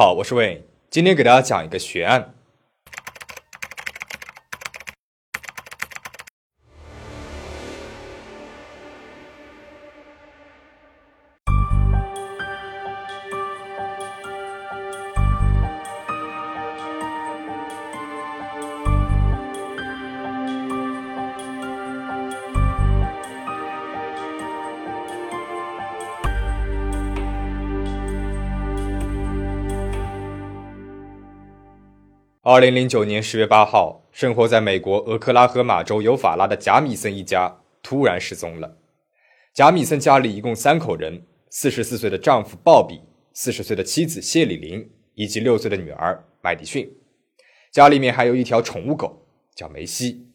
好，我是魏，今天给大家讲一个悬案。二零零九年十月八号，生活在美国俄克拉荷马州尤法拉的贾米森一家突然失踪了。贾米森家里一共三口人：四十四岁的丈夫鲍比，四十岁的妻子谢里琳，以及六岁的女儿麦迪逊。家里面还有一条宠物狗，叫梅西。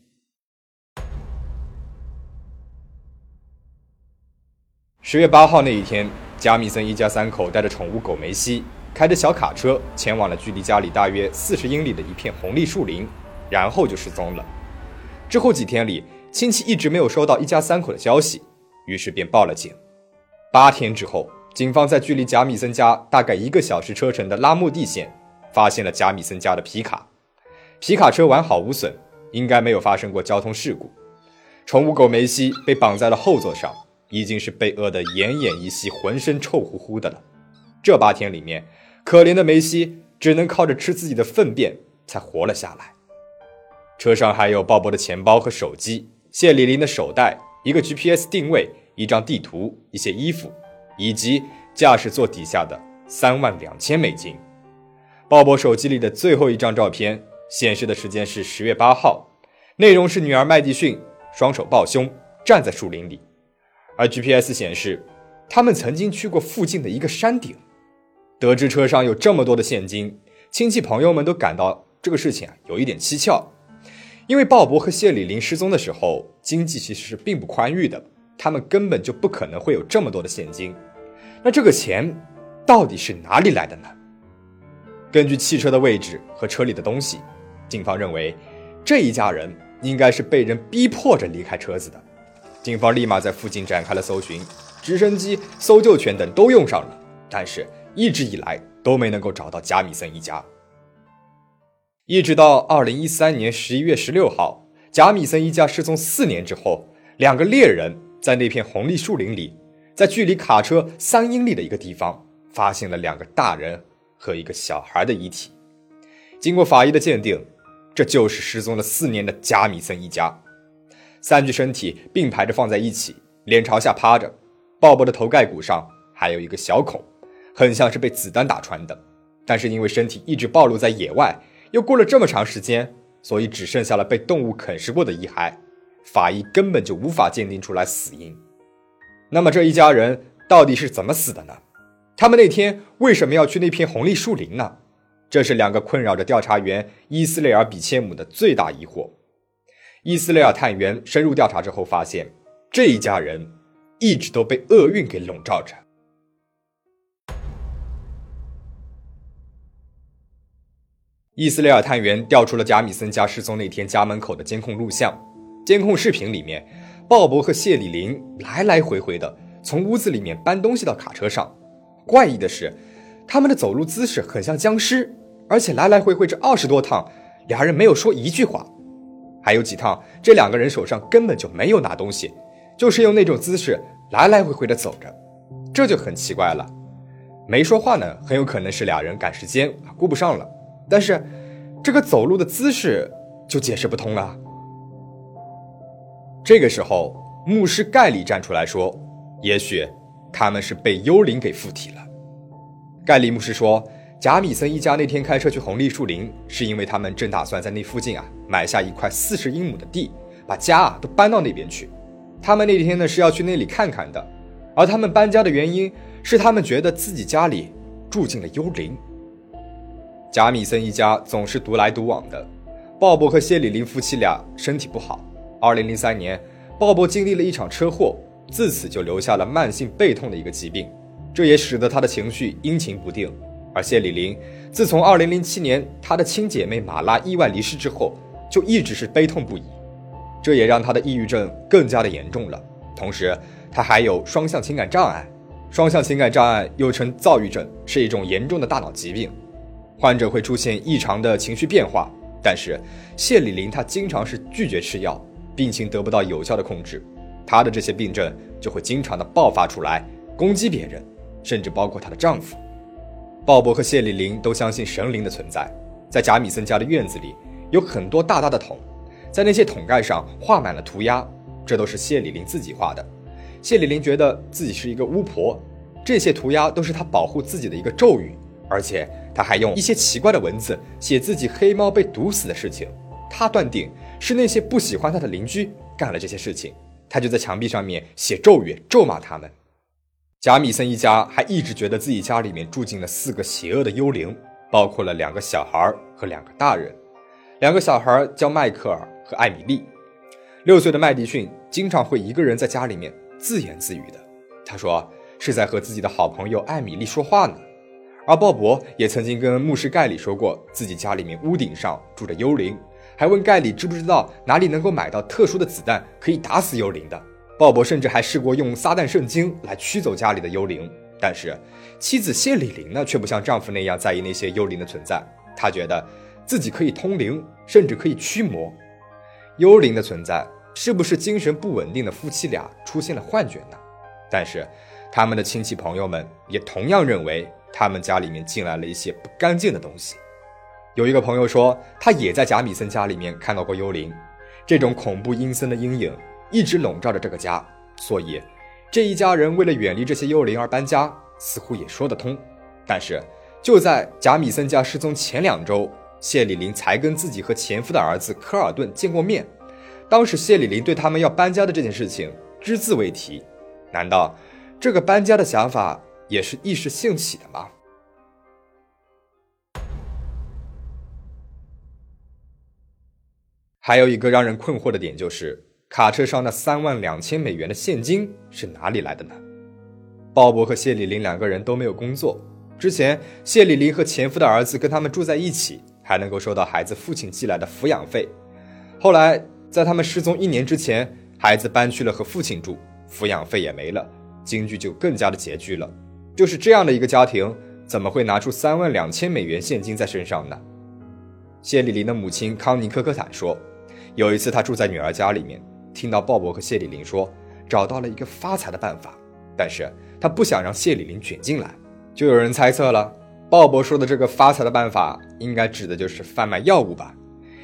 十月八号那一天，贾米森一家三口带着宠物狗梅西。开着小卡车前往了距离家里大约四十英里的一片红栎树林，然后就失踪了。之后几天里，亲戚一直没有收到一家三口的消息，于是便报了警。八天之后，警方在距离贾米森家大概一个小时车程的拉莫蒂县发现了贾米森家的皮卡，皮卡车完好无损，应该没有发生过交通事故。宠物狗梅西被绑在了后座上，已经是被饿得奄奄一息、浑身臭乎乎的了。这八天里面。可怜的梅西只能靠着吃自己的粪便才活了下来。车上还有鲍勃的钱包和手机，谢里林的手袋，一个 GPS 定位，一张地图，一些衣服，以及驾驶座底下的三万两千美金。鲍勃手机里的最后一张照片显示的时间是十月八号，内容是女儿麦迪逊双手抱胸站在树林里，而 GPS 显示他们曾经去过附近的一个山顶。得知车上有这么多的现金，亲戚朋友们都感到这个事情啊有一点蹊跷。因为鲍勃和谢里林失踪的时候，经济其实是并不宽裕的，他们根本就不可能会有这么多的现金。那这个钱到底是哪里来的呢？根据汽车的位置和车里的东西，警方认为这一家人应该是被人逼迫着离开车子的。警方立马在附近展开了搜寻，直升机、搜救犬等都用上了，但是。一直以来都没能够找到贾米森一家，一直到二零一三年十一月十六号，贾米森一家失踪四年之后，两个猎人在那片红栎树林里，在距离卡车三英里的一个地方，发现了两个大人和一个小孩的遗体。经过法医的鉴定，这就是失踪了四年的贾米森一家。三具身体并排着放在一起，脸朝下趴着，鲍勃的头盖骨上还有一个小孔。很像是被子弹打穿的，但是因为身体一直暴露在野外，又过了这么长时间，所以只剩下了被动物啃食过的遗骸，法医根本就无法鉴定出来死因。那么这一家人到底是怎么死的呢？他们那天为什么要去那片红栎树林呢？这是两个困扰着调查员伊斯雷尔·比切姆的最大疑惑。伊斯雷尔探员深入调查之后发现，这一家人一直都被厄运给笼罩着。伊斯雷尔探员调出了贾米森家失踪那天家门口的监控录像。监控视频里面，鲍勃和谢里林来来回回的从屋子里面搬东西到卡车上。怪异的是，他们的走路姿势很像僵尸，而且来来回回这二十多趟，俩人没有说一句话。还有几趟，这两个人手上根本就没有拿东西，就是用那种姿势来来回回的走着，这就很奇怪了。没说话呢，很有可能是俩人赶时间顾不上了。但是，这个走路的姿势就解释不通了。这个时候，牧师盖里站出来说：“也许他们是被幽灵给附体了。”盖里牧师说：“贾米森一家那天开车去红栎树林，是因为他们正打算在那附近啊买下一块四十英亩的地，把家啊都搬到那边去。他们那天呢是要去那里看看的，而他们搬家的原因是他们觉得自己家里住进了幽灵。”贾米森一家总是独来独往的。鲍勃和谢里林夫妻俩身体不好。2003年，鲍勃经历了一场车祸，自此就留下了慢性背痛的一个疾病，这也使得他的情绪阴晴不定。而谢里林自从2007年他的亲姐妹马拉意外离世之后，就一直是悲痛不已，这也让他的抑郁症更加的严重了。同时，他还有双向情感障碍。双向情感障碍又称躁郁症，是一种严重的大脑疾病。患者会出现异常的情绪变化，但是谢丽玲她经常是拒绝吃药，病情得不到有效的控制，她的这些病症就会经常的爆发出来，攻击别人，甚至包括她的丈夫。鲍勃和谢丽玲都相信神灵的存在，在贾米森家的院子里有很多大大的桶，在那些桶盖上画满了涂鸦，这都是谢丽玲自己画的。谢丽玲觉得自己是一个巫婆。这些涂鸦都是他保护自己的一个咒语，而且他还用一些奇怪的文字写自己黑猫被毒死的事情。他断定是那些不喜欢他的邻居干了这些事情，他就在墙壁上面写咒语咒骂他们。贾米森一家还一直觉得自己家里面住进了四个邪恶的幽灵，包括了两个小孩和两个大人。两个小孩叫迈克尔和艾米丽。六岁的麦迪逊经常会一个人在家里面自言自语的。他说。是在和自己的好朋友艾米丽说话呢，而鲍勃也曾经跟牧师盖里说过，自己家里面屋顶上住着幽灵，还问盖里知不知道哪里能够买到特殊的子弹可以打死幽灵的。鲍勃甚至还试过用撒旦圣经来驱走家里的幽灵，但是妻子谢里琳呢，却不像丈夫那样在意那些幽灵的存在。她觉得自己可以通灵，甚至可以驱魔。幽灵的存在是不是精神不稳定的夫妻俩出现了幻觉呢？但是。他们的亲戚朋友们也同样认为，他们家里面进来了一些不干净的东西。有一个朋友说，他也在贾米森家里面看到过幽灵，这种恐怖阴森的阴影一直笼罩着这个家。所以，这一家人为了远离这些幽灵而搬家，似乎也说得通。但是，就在贾米森家失踪前两周，谢里林才跟自己和前夫的儿子科尔顿见过面。当时，谢里林对他们要搬家的这件事情只字未提。难道？这个搬家的想法也是一时兴起的吗？还有一个让人困惑的点就是，卡车上那三万两千美元的现金是哪里来的呢？鲍勃和谢里琳两个人都没有工作，之前谢里琳和前夫的儿子跟他们住在一起，还能够收到孩子父亲寄来的抚养费。后来在他们失踪一年之前，孩子搬去了和父亲住，抚养费也没了。经济就更加的拮据了，就是这样的一个家庭，怎么会拿出三万两千美元现金在身上呢？谢丽琳的母亲康妮科科坦说，有一次她住在女儿家里面，听到鲍勃和谢丽琳说找到了一个发财的办法，但是她不想让谢丽琳卷进来，就有人猜测了，鲍勃说的这个发财的办法，应该指的就是贩卖药物吧？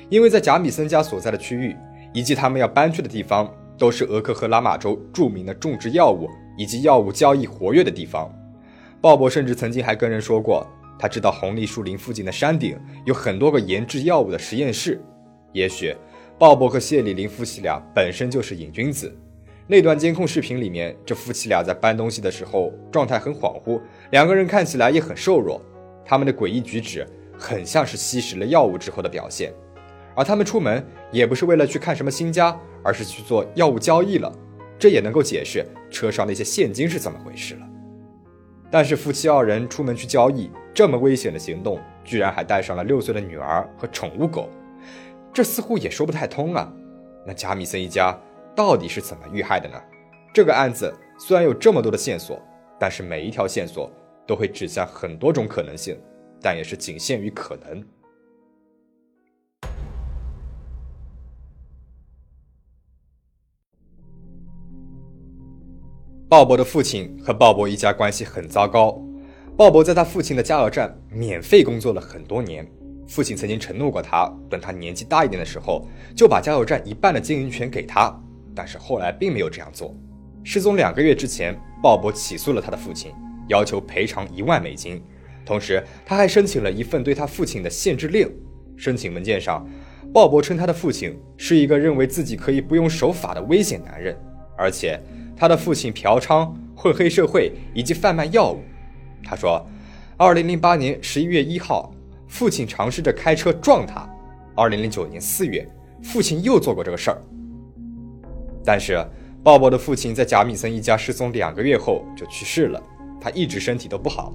因为在贾米森家所在的区域，以及他们要搬去的地方，都是俄克赫拉玛州著名的种植药物。以及药物交易活跃的地方，鲍勃甚至曾经还跟人说过，他知道红栗树林附近的山顶有很多个研制药物的实验室。也许，鲍勃和谢里琳夫妻俩本身就是瘾君子。那段监控视频里面，这夫妻俩在搬东西的时候状态很恍惚，两个人看起来也很瘦弱，他们的诡异举止很像是吸食了药物之后的表现。而他们出门也不是为了去看什么新家，而是去做药物交易了。这也能够解释车上那些现金是怎么回事了。但是夫妻二人出门去交易，这么危险的行动，居然还带上了六岁的女儿和宠物狗，这似乎也说不太通啊。那贾米森一家到底是怎么遇害的呢？这个案子虽然有这么多的线索，但是每一条线索都会指向很多种可能性，但也是仅限于可能。鲍勃的父亲和鲍勃一家关系很糟糕。鲍勃在他父亲的加油站免费工作了很多年。父亲曾经承诺过他，等他年纪大一点的时候，就把加油站一半的经营权给他。但是后来并没有这样做。失踪两个月之前，鲍勃起诉了他的父亲，要求赔偿一万美金。同时，他还申请了一份对他父亲的限制令。申请文件上，鲍勃称他的父亲是一个认为自己可以不用守法的危险男人，而且。他的父亲嫖娼、混黑社会以及贩卖药物。他说，二零零八年十一月一号，父亲尝试着开车撞他。二零零九年四月，父亲又做过这个事儿。但是，鲍勃的父亲在贾米森一家失踪两个月后就去世了，他一直身体都不好。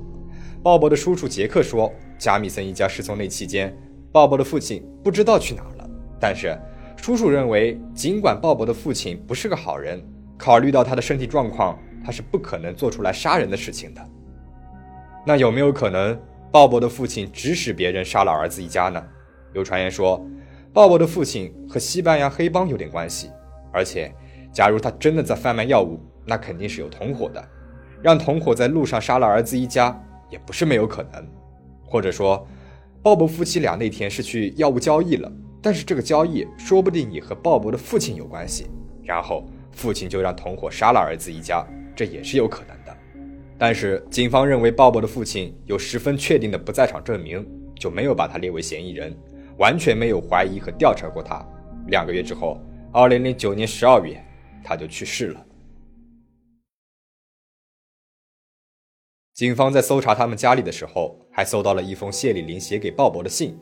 鲍勃的叔叔杰克说，贾米森一家失踪那期间，鲍勃的父亲不知道去哪儿了。但是，叔叔认为，尽管鲍勃的父亲不是个好人。考虑到他的身体状况，他是不可能做出来杀人的事情的。那有没有可能，鲍勃的父亲指使别人杀了儿子一家呢？有传言说，鲍勃的父亲和西班牙黑帮有点关系，而且，假如他真的在贩卖药物，那肯定是有同伙的，让同伙在路上杀了儿子一家也不是没有可能。或者说，鲍勃夫妻俩那天是去药物交易了，但是这个交易说不定也和鲍勃的父亲有关系，然后父亲就让同伙杀了儿子一家，这也是有可能的。但是警方认为鲍勃的父亲有十分确定的不在场证明，就没有把他列为嫌疑人。完全没有怀疑和调查过他。两个月之后，二零零九年十二月，他就去世了。警方在搜查他们家里的时候，还搜到了一封谢丽玲写给鲍勃的信，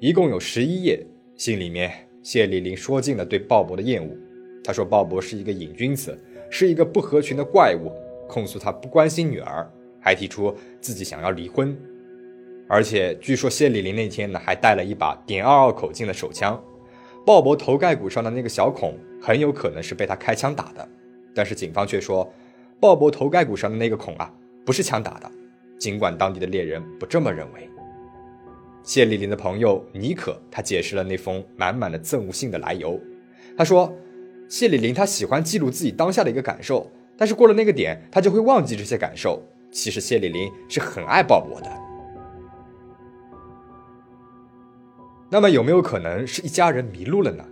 一共有十一页。信里面，谢丽玲说尽了对鲍勃的厌恶。他说鲍勃是一个瘾君子，是一个不合群的怪物，控诉他不关心女儿，还提出自己想要离婚。而且据说谢丽琳那天呢，还带了一把点二二口径的手枪。鲍勃头盖骨上的那个小孔很有可能是被他开枪打的，但是警方却说，鲍勃头盖骨上的那个孔啊，不是枪打的。尽管当地的猎人不这么认为。谢丽琳的朋友尼可他解释了那封满满的憎恶信的来由。他说，谢丽玲她喜欢记录自己当下的一个感受，但是过了那个点，她就会忘记这些感受。其实谢丽玲是很爱鲍勃的。那么有没有可能是一家人迷路了呢？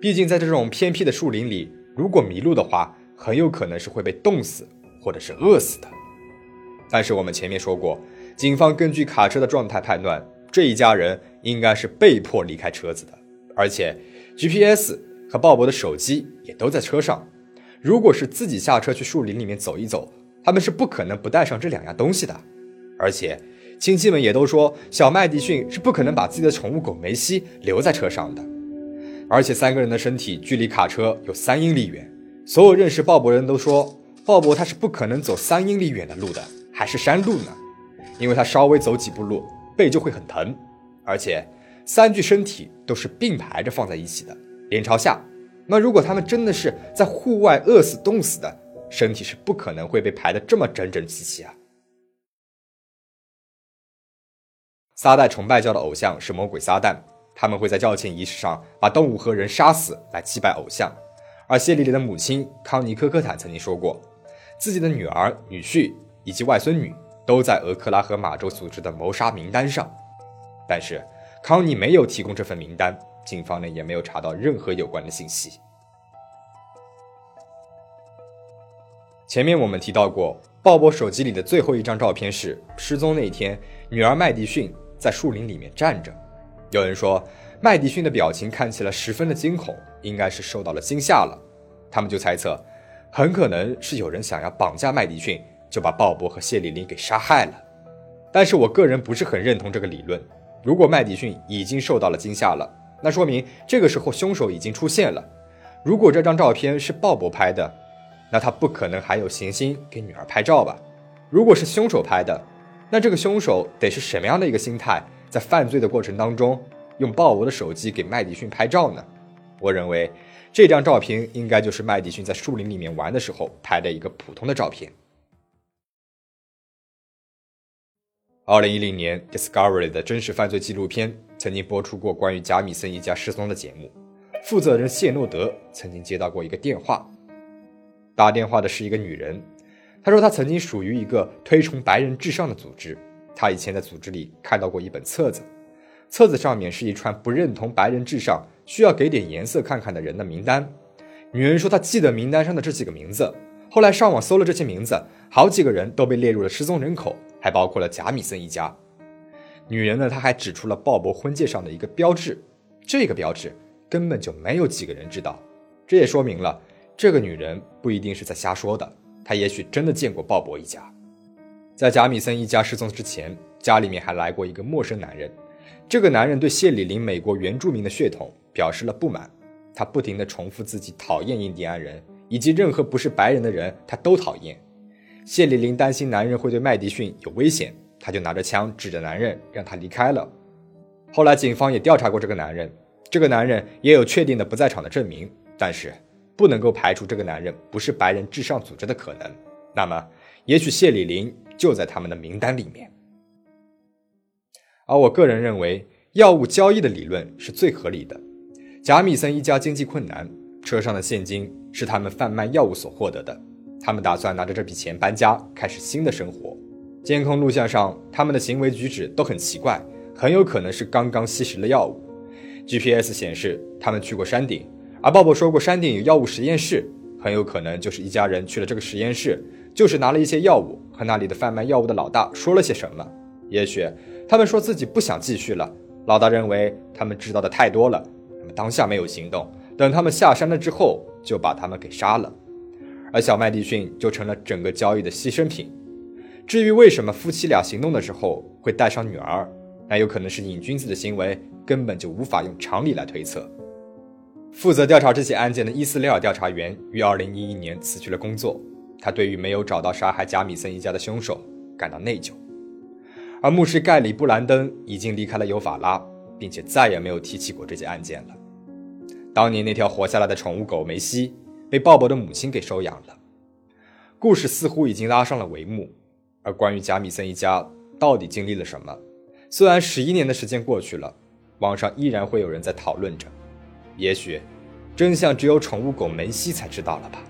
毕竟在这种偏僻的树林里，如果迷路的话，很有可能是会被冻死或者是饿死的。但是我们前面说过，警方根据卡车的状态判断，这一家人应该是被迫离开车子的，而且 GPS 和鲍勃的手机也都在车上。如果是自己下车去树林里面走一走，他们是不可能不带上这两样东西的，而且。亲戚们也都说，小麦迪逊是不可能把自己的宠物狗梅西留在车上的。而且三个人的身体距离卡车有三英里远，所有认识鲍勃人都说，鲍勃他是不可能走三英里远的路的，还是山路呢？因为他稍微走几步路，背就会很疼。而且三具身体都是并排着放在一起的，脸朝下。那如果他们真的是在户外饿死、冻死的，身体是不可能会被排得这么整整齐齐啊。撒旦崇拜教的偶像是魔鬼撒旦，他们会在教庆仪式上把动物和人杀死来祭拜偶像。而谢丽丽的母亲康妮科科坦曾经说过，自己的女儿、女婿以及外孙女都在俄克拉荷马州组织的谋杀名单上，但是康妮没有提供这份名单，警方呢也没有查到任何有关的信息。前面我们提到过，鲍勃手机里的最后一张照片是失踪那天，女儿麦迪逊。在树林里面站着，有人说麦迪逊的表情看起来十分的惊恐，应该是受到了惊吓了。他们就猜测，很可能是有人想要绑架麦迪逊，就把鲍勃和谢丽琳给杀害了。但是我个人不是很认同这个理论。如果麦迪逊已经受到了惊吓了，那说明这个时候凶手已经出现了。如果这张照片是鲍勃拍的，那他不可能还有闲心给女儿拍照吧？如果是凶手拍的。那这个凶手得是什么样的一个心态，在犯罪的过程当中用鲍勃的手机给麦迪逊拍照呢？我认为这张照片应该就是麦迪逊在树林里面玩的时候拍的一个普通的照片。二零一零年，Discovery 的真实犯罪纪录片曾经播出过关于贾米森一家失踪的节目。负责人谢诺德曾经接到过一个电话，打电话的是一个女人。她说，她曾经属于一个推崇白人至上的组织。他以前在组织里看到过一本册子，册子上面是一串不认同白人至上、需要给点颜色看看的人的名单。女人说，她记得名单上的这几个名字。后来上网搜了这些名字，好几个人都被列入了失踪人口，还包括了贾米森一家。女人呢，她还指出了鲍勃婚戒上的一个标志，这个标志根本就没有几个人知道。这也说明了，这个女人不一定是在瞎说的。她也许真的见过鲍勃一家，在贾米森一家失踪之前，家里面还来过一个陌生男人。这个男人对谢里林美国原住民的血统表示了不满，他不停地重复自己讨厌印第安人以及任何不是白人的人，他都讨厌。谢里林担心男人会对麦迪逊有危险，他就拿着枪指着男人，让他离开了。后来警方也调查过这个男人，这个男人也有确定的不在场的证明，但是。不能够排除这个男人不是白人至上组织的可能，那么也许谢里林就在他们的名单里面。而我个人认为，药物交易的理论是最合理的。贾米森一家经济困难，车上的现金是他们贩卖药物所获得的。他们打算拿着这笔钱搬家，开始新的生活。监控录像上，他们的行为举止都很奇怪，很有可能是刚刚吸食了药物。GPS 显示他们去过山顶，而鲍勃说过山顶有药物实验室，很有可能就是一家人去了这个实验室，就是拿了一些药物，和那里的贩卖药物的老大说了些什么。也许他们说自己不想继续了，老大认为他们知道的太多了。他们当下没有行动，等他们下山了之后，就把他们给杀了，而小麦迪逊就成了整个交易的牺牲品。至于为什么夫妻俩行动的时候会带上女儿，那有可能是瘾君子的行为，根本就无法用常理来推测。负责调查这起案件的伊斯雷尔调查员于2011年辞去了工作，他对于没有找到杀害贾米森一家的凶手感到内疚。而牧师盖里布兰登已经离开了尤法拉，并且再也没有提起过这起案件了。当年那条活下来的宠物狗梅西被鲍勃的母亲给收养了，故事似乎已经拉上了帷幕。而关于贾米森一家到底经历了什么，虽然十一年的时间过去了，网上依然会有人在讨论着。也许，真相只有宠物狗梅西才知道了吧。